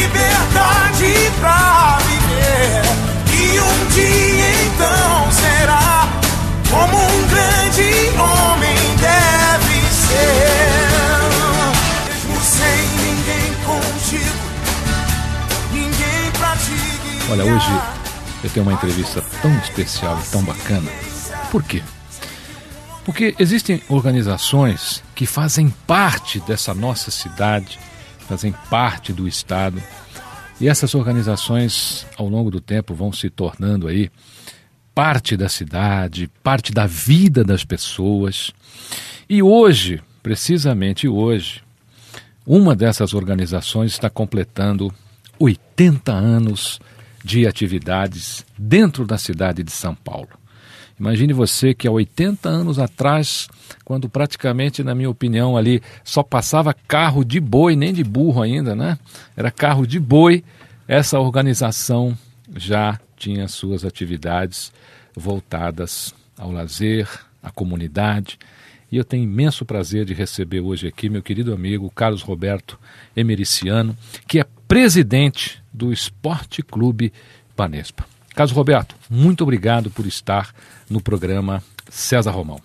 liberdade pra viver. E um dia então será como um grande homem deve ser. Mesmo sem ninguém contigo, ninguém pra te guiar. Olha, hoje eu tenho uma entrevista tão especial e tão bacana. Por quê? Porque existem organizações que fazem parte dessa nossa cidade, fazem parte do Estado, e essas organizações, ao longo do tempo, vão se tornando aí parte da cidade, parte da vida das pessoas. E hoje, precisamente hoje, uma dessas organizações está completando 80 anos de atividades dentro da cidade de São Paulo. Imagine você que há 80 anos atrás, quando praticamente, na minha opinião, ali só passava carro de boi, nem de burro ainda, né? Era carro de boi, essa organização já tinha suas atividades voltadas ao lazer, à comunidade. E eu tenho imenso prazer de receber hoje aqui meu querido amigo Carlos Roberto Emericiano, que é presidente do Esporte Clube Banespa. Carlos Roberto, muito obrigado por estar no programa César Romão.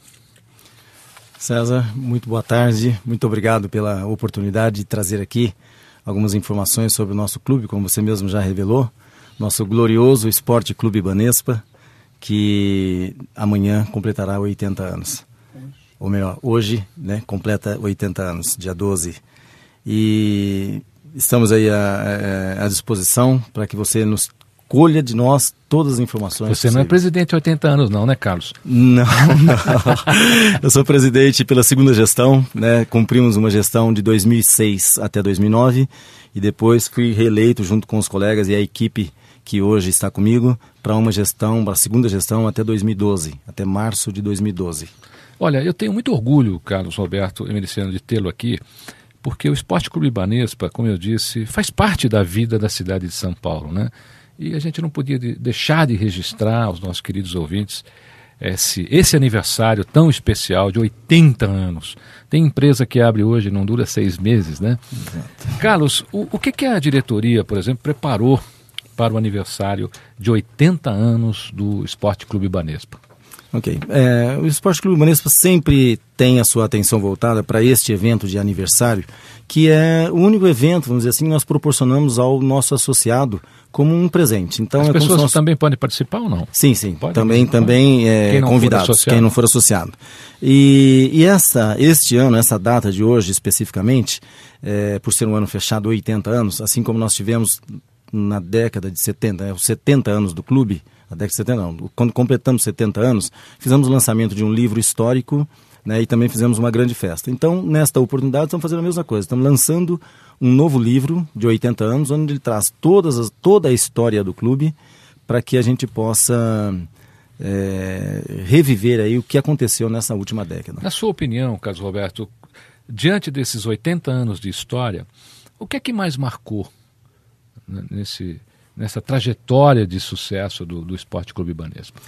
César, muito boa tarde. Muito obrigado pela oportunidade de trazer aqui algumas informações sobre o nosso clube, como você mesmo já revelou, nosso glorioso Esporte Clube Banespa, que amanhã completará 80 anos. Ou melhor, hoje, né, completa 80 anos, dia 12. E estamos aí à, à disposição para que você nos colha de nós todas as informações. Você não é presidente há 80 anos, não, né, Carlos? Não, não. Eu sou presidente pela segunda gestão, né? Cumprimos uma gestão de 2006 até 2009 e depois fui reeleito junto com os colegas e a equipe que hoje está comigo para uma gestão, para a segunda gestão até 2012, até março de 2012. Olha, eu tenho muito orgulho, Carlos Roberto Emericiano, de tê-lo aqui, porque o Esporte Clube Banespa, como eu disse, faz parte da vida da cidade de São Paulo, né? E a gente não podia de, deixar de registrar aos nossos queridos ouvintes esse, esse aniversário tão especial de 80 anos. Tem empresa que abre hoje e não dura seis meses, né? Exato. Carlos, o, o que, que a diretoria, por exemplo, preparou para o aniversário de 80 anos do Esporte Clube Banespa? Ok. É, o Esporte Clube Banespa sempre tem a sua atenção voltada para este evento de aniversário, que é o único evento, vamos dizer assim, que nós proporcionamos ao nosso associado como um presente. Então As é pessoas nós... também podem participar ou não? Sim, sim. Pode também participar. também é, Quem convidados, quem não for associado. E, e essa, este ano, essa data de hoje especificamente, é, por ser um ano fechado, 80 anos, assim como nós tivemos na década de 70, é, os 70 anos do clube, a década de 70 não, quando completamos 70 anos, fizemos o lançamento de um livro histórico né, e também fizemos uma grande festa. Então, nesta oportunidade, estamos fazendo a mesma coisa. Estamos lançando um novo livro de 80 anos, onde ele traz todas as, toda a história do clube para que a gente possa é, reviver aí o que aconteceu nessa última década. Na sua opinião, Carlos Roberto, diante desses 80 anos de história, o que é que mais marcou nesse, nessa trajetória de sucesso do, do Esporte Clube Banespa?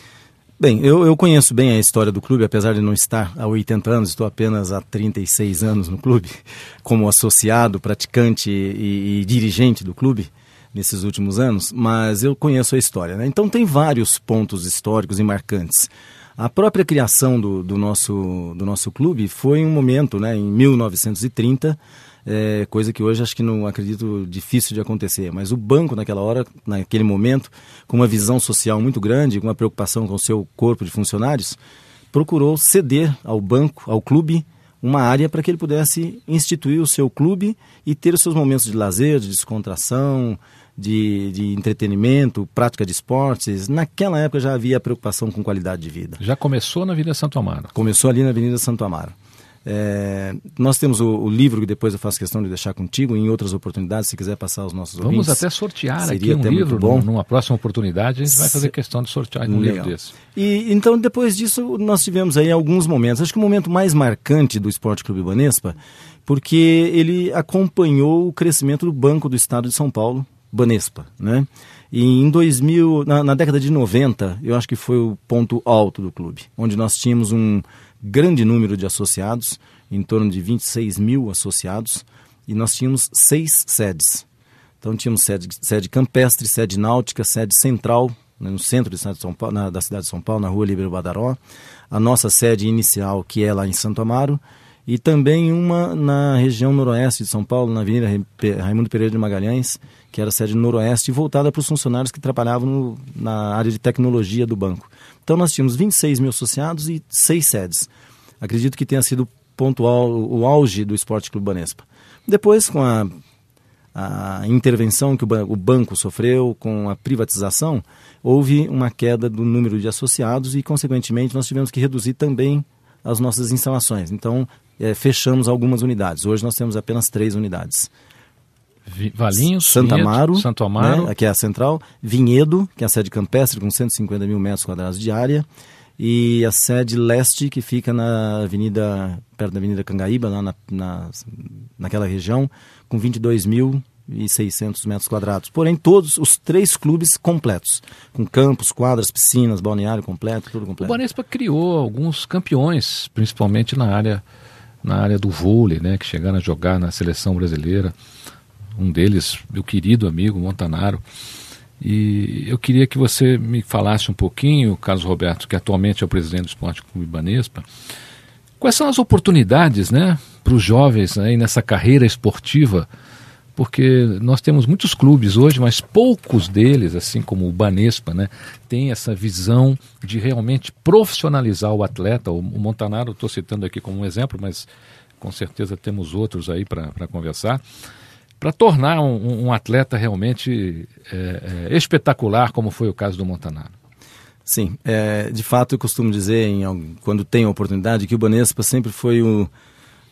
Bem, eu, eu conheço bem a história do clube, apesar de não estar há 80 anos, estou apenas há 36 anos no clube, como associado, praticante e, e dirigente do clube nesses últimos anos, mas eu conheço a história. Né? Então tem vários pontos históricos e marcantes. A própria criação do, do, nosso, do nosso clube foi um momento, né, em 1930, é, coisa que hoje acho que não acredito difícil de acontecer. Mas o banco, naquela hora, naquele momento, com uma visão social muito grande, com uma preocupação com o seu corpo de funcionários, procurou ceder ao banco, ao clube, uma área para que ele pudesse instituir o seu clube e ter os seus momentos de lazer, de descontração, de, de entretenimento, prática de esportes. Naquela época já havia preocupação com qualidade de vida. Já começou na Avenida Santo Amaro? Começou ali na Avenida Santo Amaro. É, nós temos o, o, livro que depois eu faço questão de deixar contigo em outras oportunidades, se quiser passar os nossos Vamos ouvintes. até sortear aqui um livro, bom. numa próxima oportunidade a gente vai fazer questão de sortear um Legal. livro desse. E então depois disso nós tivemos aí alguns momentos, acho que o momento mais marcante do Esporte Clube Banespa, porque ele acompanhou o crescimento do Banco do Estado de São Paulo, Banespa, né? E em 2000, na, na década de 90, eu acho que foi o ponto alto do clube, onde nós tínhamos um grande número de associados, em torno de 26 mil associados, e nós tínhamos seis sedes. Então tínhamos sede, sede campestre, sede náutica, sede central, né, no centro Paulo, na, da cidade de São Paulo, na rua Líbero Badaró, a nossa sede inicial, que é lá em Santo Amaro, e também uma na região noroeste de São Paulo, na Avenida Raimundo Pereira de Magalhães, que era a sede noroeste, voltada para os funcionários que trabalhavam no, na área de tecnologia do banco. Então nós tínhamos 26 mil associados e seis sedes. Acredito que tenha sido pontual o auge do Esporte Clube Banespa. Depois, com a, a intervenção que o, o banco sofreu, com a privatização, houve uma queda do número de associados e, consequentemente, nós tivemos que reduzir também as nossas instalações. Então, é, fechamos algumas unidades. Hoje nós temos apenas três unidades. Valinhos, Santa Vinhedo, Amaro, Santo Amaro. Né, que é a central, Vinhedo, que é a sede campestre com 150 mil metros quadrados de área, e a sede leste, que fica na avenida, perto da Avenida Cangaíba, lá na, na, naquela região, com 22 mil e 600 metros quadrados. Porém, todos os três clubes completos, com campos, quadras, piscinas, balneário completo, tudo completo. O Banespa criou alguns campeões, principalmente na área na área do vôlei, né, que chegaram a jogar na seleção brasileira. Um deles, meu querido amigo Montanaro. E eu queria que você me falasse um pouquinho, Carlos Roberto, que atualmente é o presidente do Esporte Clube Banespa, quais são as oportunidades né, para os jovens aí nessa carreira esportiva porque nós temos muitos clubes hoje, mas poucos deles, assim como o Banespa, né, tem essa visão de realmente profissionalizar o atleta. O, Montanaro, estou citando aqui como um exemplo, mas com certeza temos outros aí para conversar, para tornar um, um, atleta realmente é, é, espetacular, como foi o caso do Montanaro. Sim, é, de fato eu costumo dizer, em, quando tenho a oportunidade, que o Banespa sempre foi o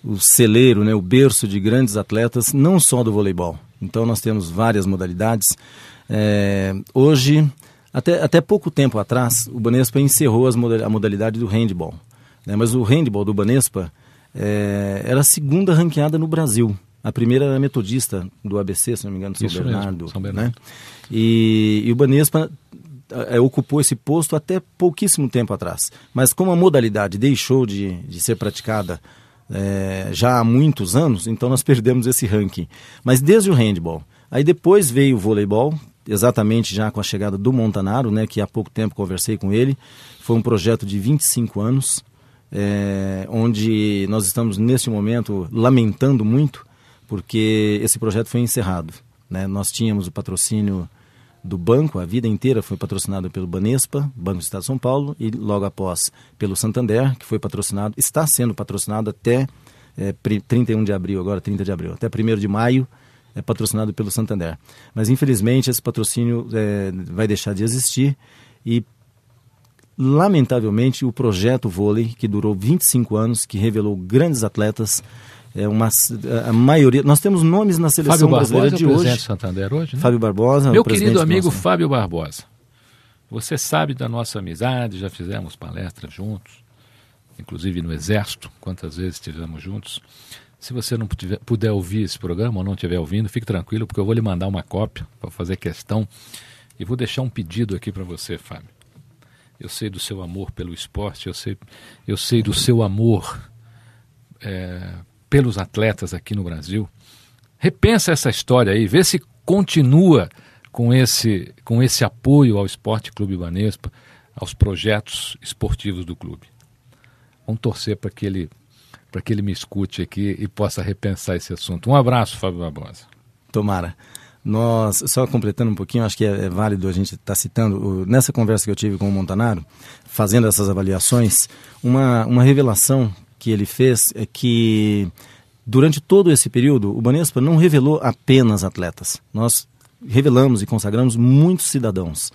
o celeiro, né, o berço de grandes atletas, não só do voleibol. Então nós temos várias modalidades. É, hoje, até, até pouco tempo atrás, o Banespa encerrou as a modalidade do handball. Né, mas o handball do Banespa é, era a segunda ranqueada no Brasil. A primeira era metodista do ABC, se não me engano, São Isso Bernardo. Mesmo, São Bernardo. Né? E, e o Banespa é, ocupou esse posto até pouquíssimo tempo atrás. Mas como a modalidade deixou de, de ser praticada é, já há muitos anos, então nós perdemos esse ranking. Mas desde o handball. Aí depois veio o voleibol, exatamente já com a chegada do Montanaro, né, que há pouco tempo conversei com ele. Foi um projeto de 25 anos, é, onde nós estamos neste momento lamentando muito, porque esse projeto foi encerrado. Né? Nós tínhamos o patrocínio do banco, a vida inteira foi patrocinado pelo Banespa, Banco do Estado de São Paulo, e logo após pelo Santander, que foi patrocinado, está sendo patrocinado até é, 31 de abril, agora 30 de abril, até 1 de maio, é patrocinado pelo Santander. Mas infelizmente esse patrocínio é, vai deixar de existir e lamentavelmente o projeto vôlei, que durou 25 anos, que revelou grandes atletas, é uma a maioria nós temos nomes na seleção Fábio brasileira Barbosa de é o hoje. Santander hoje né? Fábio Barbosa meu querido amigo Fábio Barbosa você sabe da nossa amizade já fizemos palestras juntos inclusive no exército quantas vezes estivemos juntos. Se você não puder, puder ouvir esse programa ou não estiver ouvindo fique tranquilo porque eu vou lhe mandar uma cópia para fazer questão. E vou deixar um pedido aqui para você Fábio. Eu sei do seu amor pelo esporte eu sei eu sei do seu amor é, pelos atletas aqui no Brasil. Repensa essa história aí, vê se continua com esse, com esse apoio ao Esporte Clube Banespa, aos projetos esportivos do clube. Vamos torcer para que ele, para que ele me escute aqui e possa repensar esse assunto. Um abraço, Fábio Barbosa. Tomara. Nós, só completando um pouquinho, acho que é, é válido a gente estar tá citando, o, nessa conversa que eu tive com o Montanaro, fazendo essas avaliações, uma, uma revelação que ele fez é que durante todo esse período, o Banespa não revelou apenas atletas. Nós revelamos e consagramos muitos cidadãos.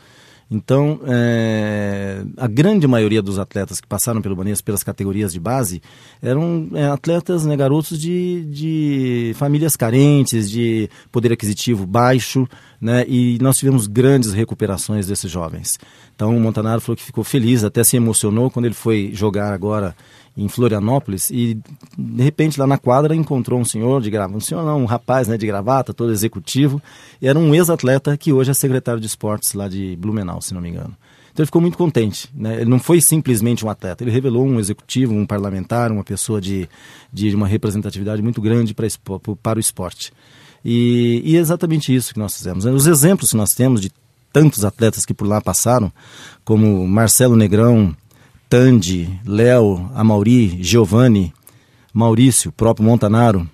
Então, é, a grande maioria dos atletas que passaram pelo Banespa, pelas categorias de base, eram é, atletas, né, garotos de, de famílias carentes, de poder aquisitivo baixo, né, e nós tivemos grandes recuperações desses jovens. Então, o Montanaro falou que ficou feliz, até se emocionou quando ele foi jogar agora em Florianópolis e de repente lá na quadra encontrou um senhor de gravata, um senhor não, um rapaz né, de gravata, todo executivo, e era um ex-atleta que hoje é secretário de esportes lá de Blumenau, se não me engano. Então ele ficou muito contente. Né? Ele não foi simplesmente um atleta, ele revelou um executivo, um parlamentar, uma pessoa de, de uma representatividade muito grande para, para o esporte. E, e é exatamente isso que nós fizemos. Os exemplos que nós temos de tantos atletas que por lá passaram, como Marcelo Negrão, Tandi, Léo, Amauri, Giovanni, Maurício, próprio Montanaro.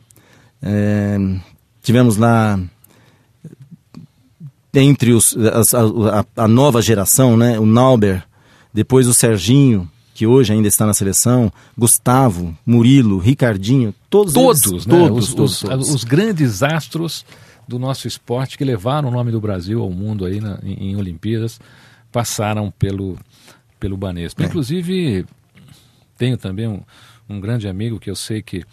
É, tivemos lá entre os, a, a, a, nova geração, né, o Nauber, depois o Serginho, que hoje ainda está na seleção, Gustavo, Murilo, Ricardinho, todos todos, eles, né? todos, os, todos, todos. os, grandes astros do nosso esporte que levaram o nome do Brasil ao mundo aí na, em, em Olimpíadas passaram pelo pelo Banespa. É. Inclusive, tenho também um, um grande amigo que eu sei que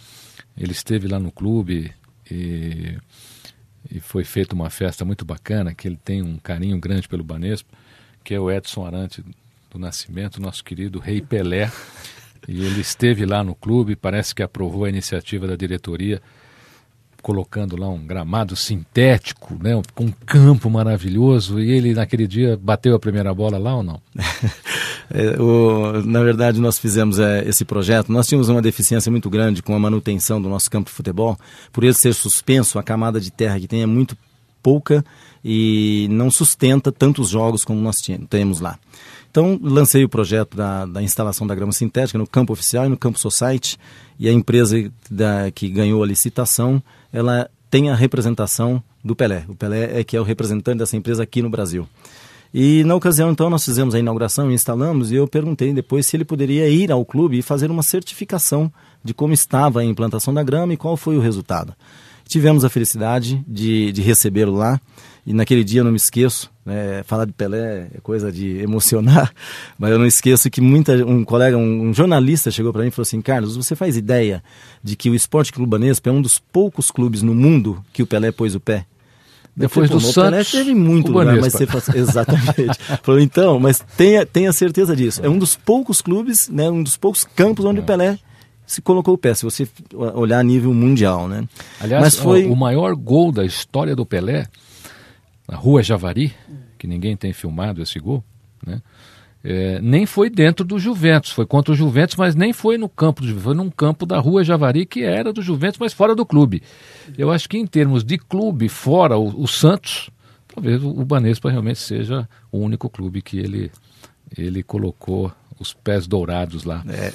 ele esteve lá no clube e, e foi feita uma festa muito bacana, que ele tem um carinho grande pelo Banespa, que é o Edson Arante do Nascimento, nosso querido Rei Pelé. E ele esteve lá no clube, parece que aprovou a iniciativa da diretoria colocando lá um gramado sintético, né, com um campo maravilhoso, e ele naquele dia bateu a primeira bola lá ou não? é, o, na verdade, nós fizemos é, esse projeto, nós tínhamos uma deficiência muito grande com a manutenção do nosso campo de futebol, por ele ser suspenso, a camada de terra que tem é muito pouca e não sustenta tantos jogos como nós temos lá. Então, lancei o projeto da, da, instalação da grama sintética no campo oficial e no campo society, e a empresa da, que ganhou a licitação ela tem a representação do Pelé. O Pelé é que é o representante dessa empresa aqui no Brasil. E na ocasião, então, nós fizemos a inauguração instalamos, e eu perguntei depois se ele poderia ir ao clube e fazer uma certificação de como estava a implantação da grama e qual foi o resultado. Tivemos a felicidade de, de recebê-lo lá. E naquele dia eu não me esqueço, né, falar de Pelé é coisa de emocionar, mas eu não esqueço que muita, um colega, um, um jornalista chegou para mim e falou assim: Carlos, você faz ideia de que o Esporte Clube Banespa é um dos poucos clubes no mundo que o Pelé pôs o pé? Depois do Santos, Pelé teve muito lugar, mas você faz... exatamente. Falou então, mas tenha, tenha certeza disso. É um dos poucos clubes, né, um dos poucos campos onde é. o Pelé se colocou o pé, se você olhar a nível mundial, né? Aliás, Mas foi... o maior gol da história do Pelé, na Rua Javari, que ninguém tem filmado esse gol, né? É, nem foi dentro do Juventus, foi contra o Juventus, mas nem foi no campo do Juventus, foi num campo da Rua Javari, que era do Juventus, mas fora do clube. Eu acho que em termos de clube, fora o, o Santos, talvez o, o Banespa realmente seja o único clube que ele, ele colocou os pés dourados lá. É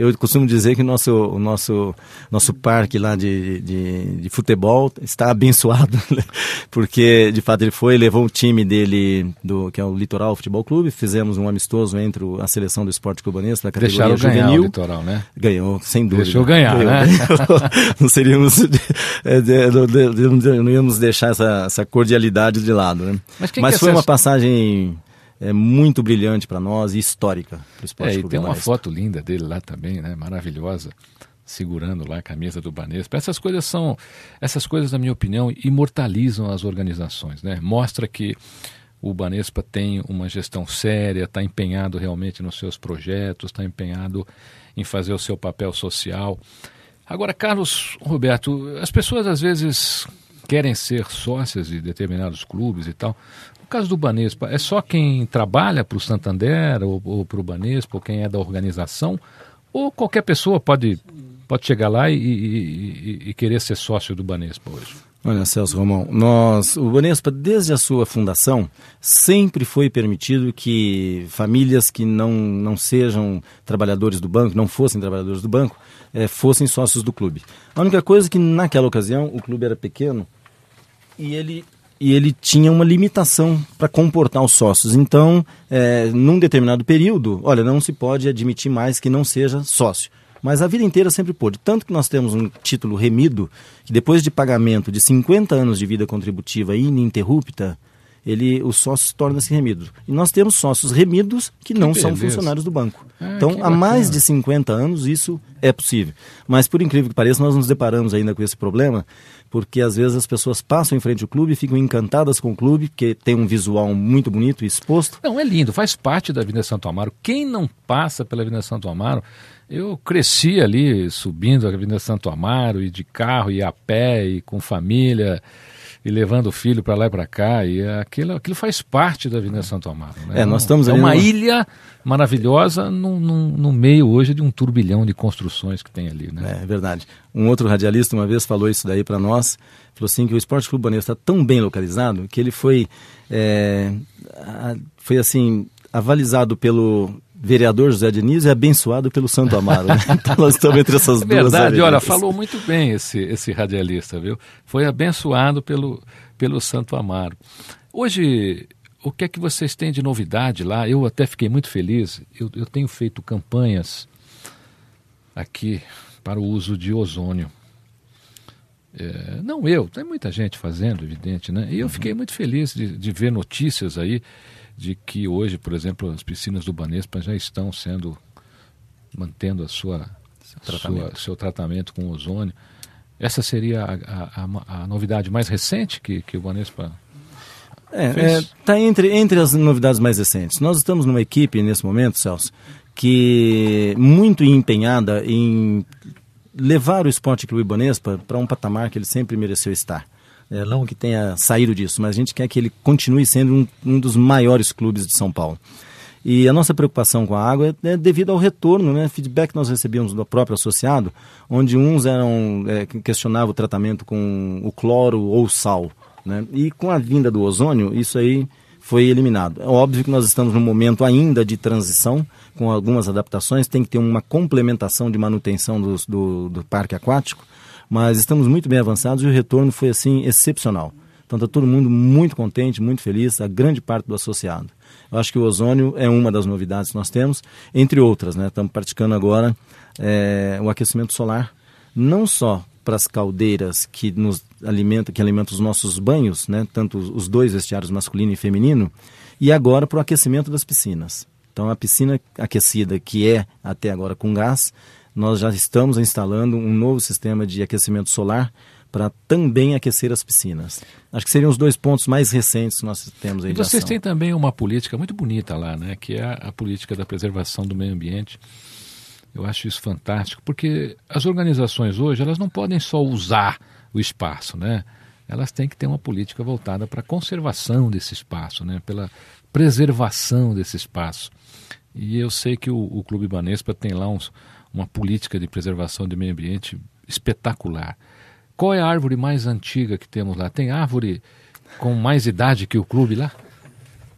eu costumo dizer que nosso, o nosso, nosso parque lá de, de, de futebol está abençoado, né? porque de fato ele foi, levou o time dele, do, que é o Litoral Futebol Clube, fizemos um amistoso entre a seleção do esporte cubanês da categoria Deixaram juvenil. ganhar o Litoral, né? Ganhou, sem dúvida. Deixou ganhar, Ganhou. né? não seríamos, é, não íamos deixar essa, essa cordialidade de lado, né? Mas, Mas foi uma passagem é muito brilhante para nós e histórica para o esporte. É, e tem uma foto linda dele lá também, né? Maravilhosa, segurando lá a camisa do Banespa. Essas coisas são, essas coisas, na minha opinião, imortalizam as organizações, né? Mostra que o Banespa tem uma gestão séria, está empenhado realmente nos seus projetos, está empenhado em fazer o seu papel social. Agora, Carlos Roberto, as pessoas às vezes querem ser sócias de determinados clubes e tal, caso do Banespa, é só quem trabalha para o Santander ou, ou para o Banespa, ou quem é da organização, ou qualquer pessoa pode pode chegar lá e, e, e querer ser sócio do Banespa hoje? Olha, Celso Romão, nós, o Banespa, desde a sua fundação, sempre foi permitido que famílias que não, não sejam trabalhadores do banco, não fossem trabalhadores do banco, é, fossem sócios do clube. A única coisa é que naquela ocasião o clube era pequeno e ele e ele tinha uma limitação para comportar os sócios. Então, é, num determinado período, olha, não se pode admitir mais que não seja sócio. Mas a vida inteira sempre pôde. Tanto que nós temos um título remido, que depois de pagamento de 50 anos de vida contributiva ininterrupta, ele, o sócio torna-se remido. E nós temos sócios remidos que, que não beleza. são funcionários do banco. Ah, então, há mais de 50 anos isso é possível. Mas, por incrível que pareça, nós nos deparamos ainda com esse problema, porque às vezes as pessoas passam em frente ao clube, ficam encantadas com o clube, porque tem um visual muito bonito e exposto. Não, é lindo, faz parte da Avenida Santo Amaro. Quem não passa pela Avenida Santo Amaro, eu cresci ali subindo a Avenida Santo Amaro, e de carro, e a pé, e com família e levando o filho para lá e para cá. E aquilo, aquilo faz parte da Avenida Santo Amaro. Né? É, nós estamos é uma no... ilha maravilhosa no, no, no, meio hoje de um turbilhão de construções que tem ali. Né? É, verdade. Um outro radialista uma vez falou isso daí para nós. Falou assim que o Esporte Clube Baneiro está tão bem localizado que ele foi, é, foi assim avalizado pelo vereador José Diniz é abençoado pelo Santo Amaro. Né? Então nós estamos entre essas é duas. Verdade, olha, falou muito bem esse, esse radialista, viu? Foi abençoado pelo, pelo Santo Amaro. Hoje, o que é que vocês têm de novidade lá? Eu até fiquei muito feliz. Eu, eu tenho feito campanhas aqui para o uso de ozônio. É, não eu, tem muita gente fazendo, evidente, né? E eu uhum. fiquei muito feliz de, de ver notícias aí de que hoje, por exemplo, as piscinas do Banespa já estão sendo mantendo a sua, seu, tratamento. Sua, seu tratamento com ozônio. Essa seria a, a, a, novidade mais recente que, que o Banespa Está é, é, tá entre, entre as novidades mais recentes. Nós estamos numa equipe nesse momento, Celso, que muito empenhada em levar o Esporte Clube Banespa para um patamar que ele sempre mereceu estar é, não que tenha saído disso, mas a gente quer que ele continue sendo um, um dos maiores clubes de São Paulo. E a nossa preocupação com a água é, é devido ao retorno, né? Feedback que nós recebíamos do próprio associado, onde uns eram é, questionavam o tratamento com o cloro ou sal, né? E com a vinda do ozônio, isso aí foi eliminado. É óbvio que nós estamos num momento ainda de transição, com algumas adaptações, tem que ter uma complementação de manutenção do, do, do parque aquático, mas estamos muito bem avançados e o retorno foi assim excepcional. Então está todo mundo muito contente, muito feliz, a grande parte do associado. Eu acho que o ozônio é uma das novidades que nós temos, entre outras, né? Estamos praticando agora é, o aquecimento solar, não só para as caldeiras que nos alimenta, que alimentam os nossos banhos, né? Tanto os dois vestiários masculino e feminino, e agora para o aquecimento das piscinas. Então a piscina aquecida que é até agora com gás, nós já estamos instalando um novo sistema de aquecimento solar para também aquecer as piscinas. Acho que seriam os dois pontos mais recentes que nós temos aí. E vocês têm também uma política muito bonita lá, né? Que é a política da preservação do meio ambiente. Eu acho isso fantástico, porque as organizações hoje elas não podem só usar o espaço, né? Elas têm que ter uma política voltada para a conservação desse espaço, né? Pela preservação desse espaço. E eu sei que o, o Clube Banespa tem lá uns, uma política de preservação do meio ambiente espetacular. Qual é a árvore mais antiga que temos lá? Tem árvore com mais idade que o clube lá?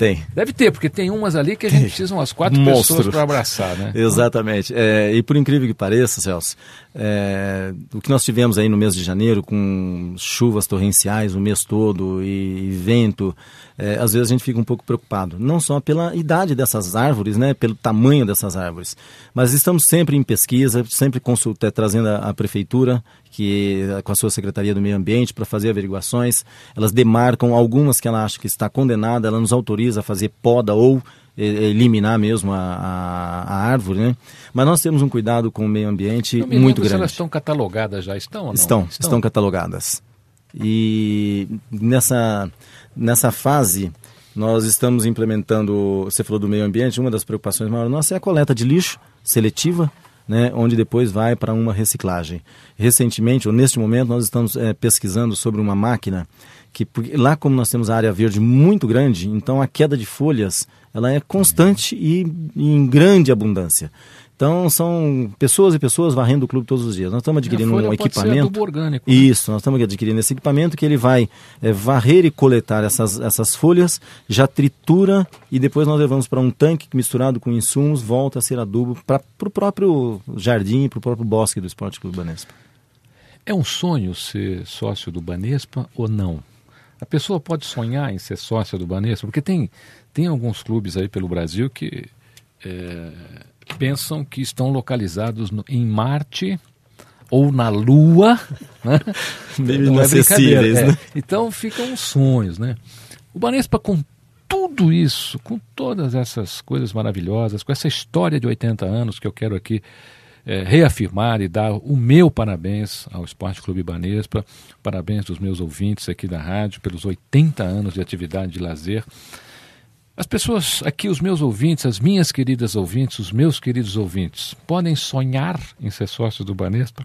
Tem. Deve ter, porque tem umas ali que a gente precisa umas quatro Monstro. pessoas para abraçar, né? Exatamente. É, e por incrível que pareça, Celso, é, o que nós tivemos aí no mês de janeiro, com chuvas torrenciais o mês todo e, e vento, é, às vezes a gente fica um pouco preocupado. Não só pela idade dessas árvores, né, pelo tamanho dessas árvores, mas estamos sempre em pesquisa, sempre consulta, trazendo a, a prefeitura que com a sua Secretaria do Meio Ambiente para fazer averiguações. Elas demarcam algumas que ela acha que está condenada, ela nos autoriza a fazer poda ou eliminar mesmo a, a, a, árvore, né? Mas nós temos um cuidado com o meio ambiente muito grande. elas estão catalogadas já, estão ou não? Estão, estão, estão catalogadas. E nessa, nessa fase, nós estamos implementando, você falou do meio ambiente, uma das preocupações maiores nossa é a coleta de lixo seletiva, né, onde depois vai para uma reciclagem. Recentemente, ou neste momento, nós estamos é, pesquisando sobre uma máquina que lá como nós temos a área verde muito grande, então a queda de folhas ela é constante e, e em grande abundância. Então são pessoas e pessoas varrendo o clube todos os dias. Nós estamos adquirindo um equipamento. orgânico, né? Isso, nós estamos adquirindo esse equipamento que ele vai é, varrer e coletar essas, essas folhas, já tritura e depois nós levamos para um tanque que misturado com insumos volta a ser adubo para o próprio jardim, para o próprio bosque do Esporte Clube Banespa. É um sonho ser sócio do Banespa ou não? A pessoa pode sonhar em ser sócia do Banespa? Porque tem, tem alguns clubes aí pelo Brasil que é, pensam que estão localizados no, em Marte ou na Lua, né? Meio não é brincadeira. É. Então ficam os sonhos, né? O Banespa com tudo isso, com todas essas coisas maravilhosas, com essa história de 80 anos que eu quero aqui é, reafirmar e dar o meu parabéns ao Esporte Clube Banespa, parabéns dos meus ouvintes aqui da rádio pelos 80 anos de atividade de lazer. As pessoas aqui, os meus ouvintes, as minhas queridas ouvintes, os meus queridos ouvintes, podem sonhar em ser sócios do Banespa?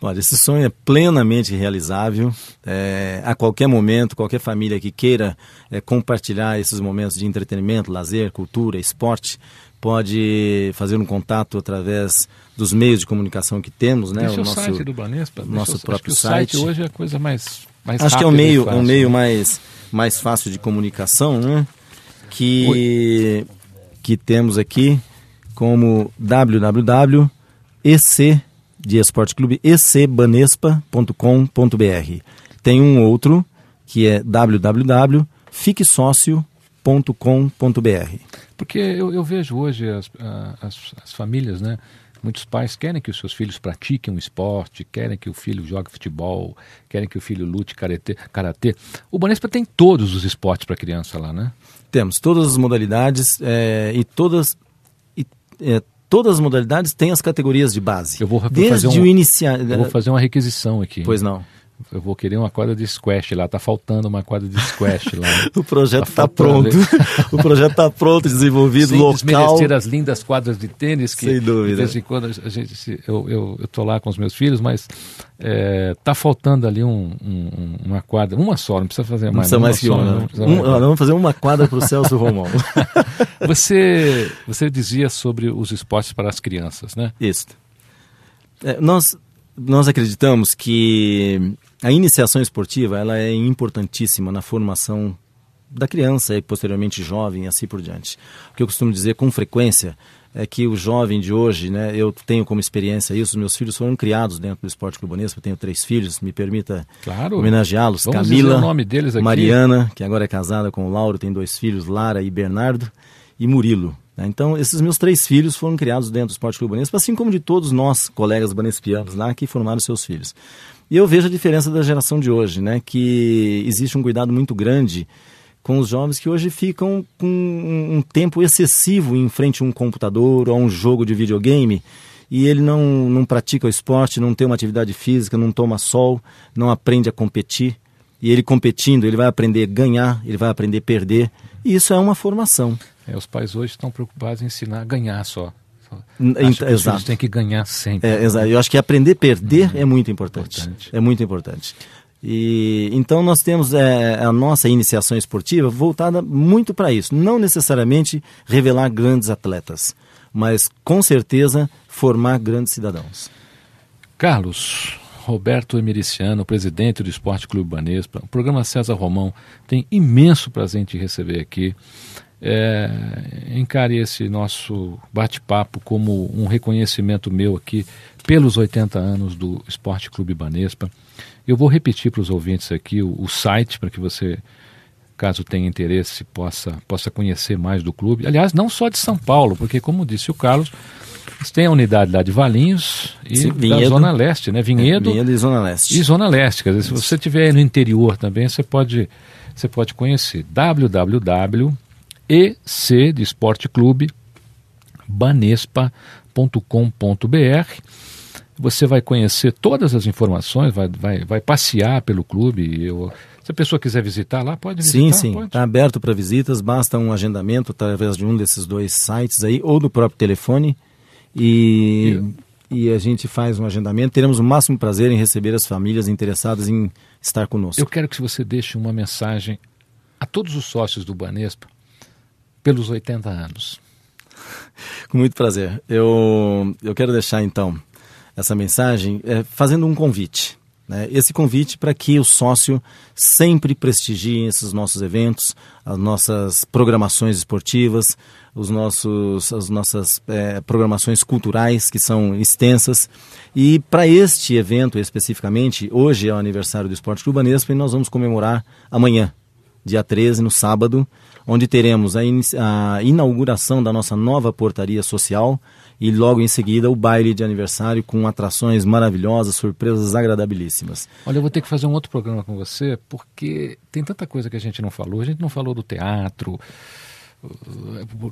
Olha, esse sonho é plenamente realizável. É, a qualquer momento, qualquer família que queira é, compartilhar esses momentos de entretenimento, lazer, cultura, esporte, pode fazer um contato através dos meios de comunicação que temos, né? Deixa o, nosso site do Banespa, nosso próprio o site. site hoje é a coisa mais mais Acho que é um meio, um meio mais mais fácil de comunicação, né? Que que temos aqui como www.ec de Esporte Clube ecbanespa.com.br. Tem um outro que é www.fiquesócio.com.br. Porque eu, eu, vejo hoje as, as, as, famílias, né? Muitos pais querem que os seus filhos pratiquem um esporte, querem que o filho jogue futebol, querem que o filho lute karatê. karatê. O Banespa tem todos os esportes para criança lá, né? Temos todas as modalidades é, e todas e, é, todas as modalidades têm as categorias de base. Eu vou Desde fazer um, o iniciar. Eu vou fazer uma requisição aqui. Pois não eu vou querer uma quadra de squash lá, tá faltando uma quadra de squash lá. o projeto está tá pronto. o projeto está pronto, desenvolvido, Sem local. Sem as lindas quadras de tênis que Sem dúvida. de vez em quando a gente eu eu, eu tô lá com os meus filhos, mas é, tá faltando ali um, um, uma quadra, uma só, não precisa fazer mais. Não precisa mais que uma. Um, mais. vamos fazer uma quadra para o Celso Romão. você você dizia sobre os esportes para as crianças, né? Isso. É, nós nós acreditamos que a iniciação esportiva ela é importantíssima na formação da criança e posteriormente jovem e assim por diante. O que eu costumo dizer com frequência é que o jovem de hoje, né, eu tenho como experiência isso, meus filhos foram criados dentro do esporte clubonesco, eu tenho três filhos, me permita claro. homenageá-los. Camila. Mariana, que agora é casada com o Lauro, tem dois filhos, Lara e Bernardo, e Murilo. Né? Então, esses meus três filhos foram criados dentro do Esporte Clube Banespa, assim como de todos nós, colegas banespianos lá, que formaram seus filhos. E eu vejo a diferença da geração de hoje, né? que existe um cuidado muito grande com os jovens que hoje ficam com um tempo excessivo em frente a um computador ou a um jogo de videogame e ele não, não pratica o esporte, não tem uma atividade física, não toma sol, não aprende a competir. E ele competindo, ele vai aprender a ganhar, ele vai aprender a perder. E isso é uma formação. É, os pais hoje estão preocupados em ensinar a ganhar só. Acho exato. Os tem que ganhar sempre. É, exato. Eu acho que aprender a perder uhum. é muito importante. importante. É muito importante. E então nós temos é, a nossa iniciação esportiva voltada muito para isso. Não necessariamente revelar grandes atletas, mas com certeza formar grandes cidadãos. Carlos, Roberto Emericiano, presidente do Esporte Clube Banespa, o programa César Romão tem imenso prazer em te receber aqui é, encare esse nosso bate-papo como um reconhecimento meu aqui pelos 80 anos do Esporte Clube Banespa. Eu vou repetir para os ouvintes aqui o, o site para que você, caso tenha interesse, possa, possa conhecer mais do clube. Aliás, não só de São Paulo, porque, como disse o Carlos, tem a unidade lá de Valinhos e Sim, da Zona Leste, né? Vinhedo, é, Vinhedo e Zona Leste. E Zona Leste. Quer dizer, se você estiver no interior também, você pode, você pode conhecer. www EC de Esporte Clube, banespa.com.br. Você vai conhecer todas as informações, vai, vai, vai passear pelo clube. Eu, se a pessoa quiser visitar lá, pode visitar. Sim, sim. Está aberto para visitas, basta um agendamento através de um desses dois sites aí, ou do próprio telefone. E, e, e a gente faz um agendamento. Teremos o máximo prazer em receber as famílias interessadas em estar conosco. Eu quero que você deixe uma mensagem a todos os sócios do Banespa pelos 80 anos? Com muito prazer. Eu, eu quero deixar então essa mensagem é, fazendo um convite. Né? Esse convite para que o sócio sempre prestigie esses nossos eventos, as nossas programações esportivas, os nossos, as nossas é, programações culturais, que são extensas. E para este evento especificamente, hoje é o aniversário do Esporte Clube Banespa e nós vamos comemorar amanhã, dia 13, no sábado, onde teremos a, in a inauguração da nossa nova portaria social e logo em seguida o baile de aniversário com atrações maravilhosas, surpresas agradabilíssimas. Olha, eu vou ter que fazer um outro programa com você, porque tem tanta coisa que a gente não falou. A gente não falou do teatro,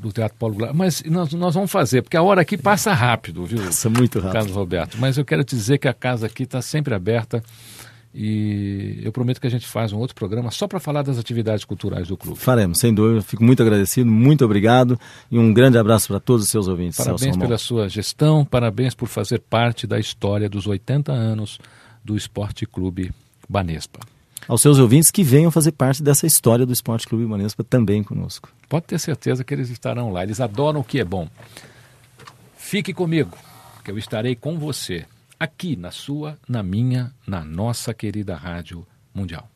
do Teatro Paulo Goulart, mas nós, nós vamos fazer, porque a hora aqui passa rápido, viu? Passa muito rápido. Carlos Roberto. Mas eu quero dizer que a casa aqui está sempre aberta e eu prometo que a gente faz um outro programa só para falar das atividades culturais do clube. Faremos, sem dúvida. Fico muito agradecido, muito obrigado e um grande abraço para todos os seus ouvintes. Parabéns pela sua gestão, parabéns por fazer parte da história dos 80 anos do Esporte Clube Banespa. Aos seus ouvintes que venham fazer parte dessa história do Esporte Clube Banespa também conosco. Pode ter certeza que eles estarão lá, eles adoram o que é bom. Fique comigo, que eu estarei com você aqui na sua, na minha, na nossa querida Rádio Mundial.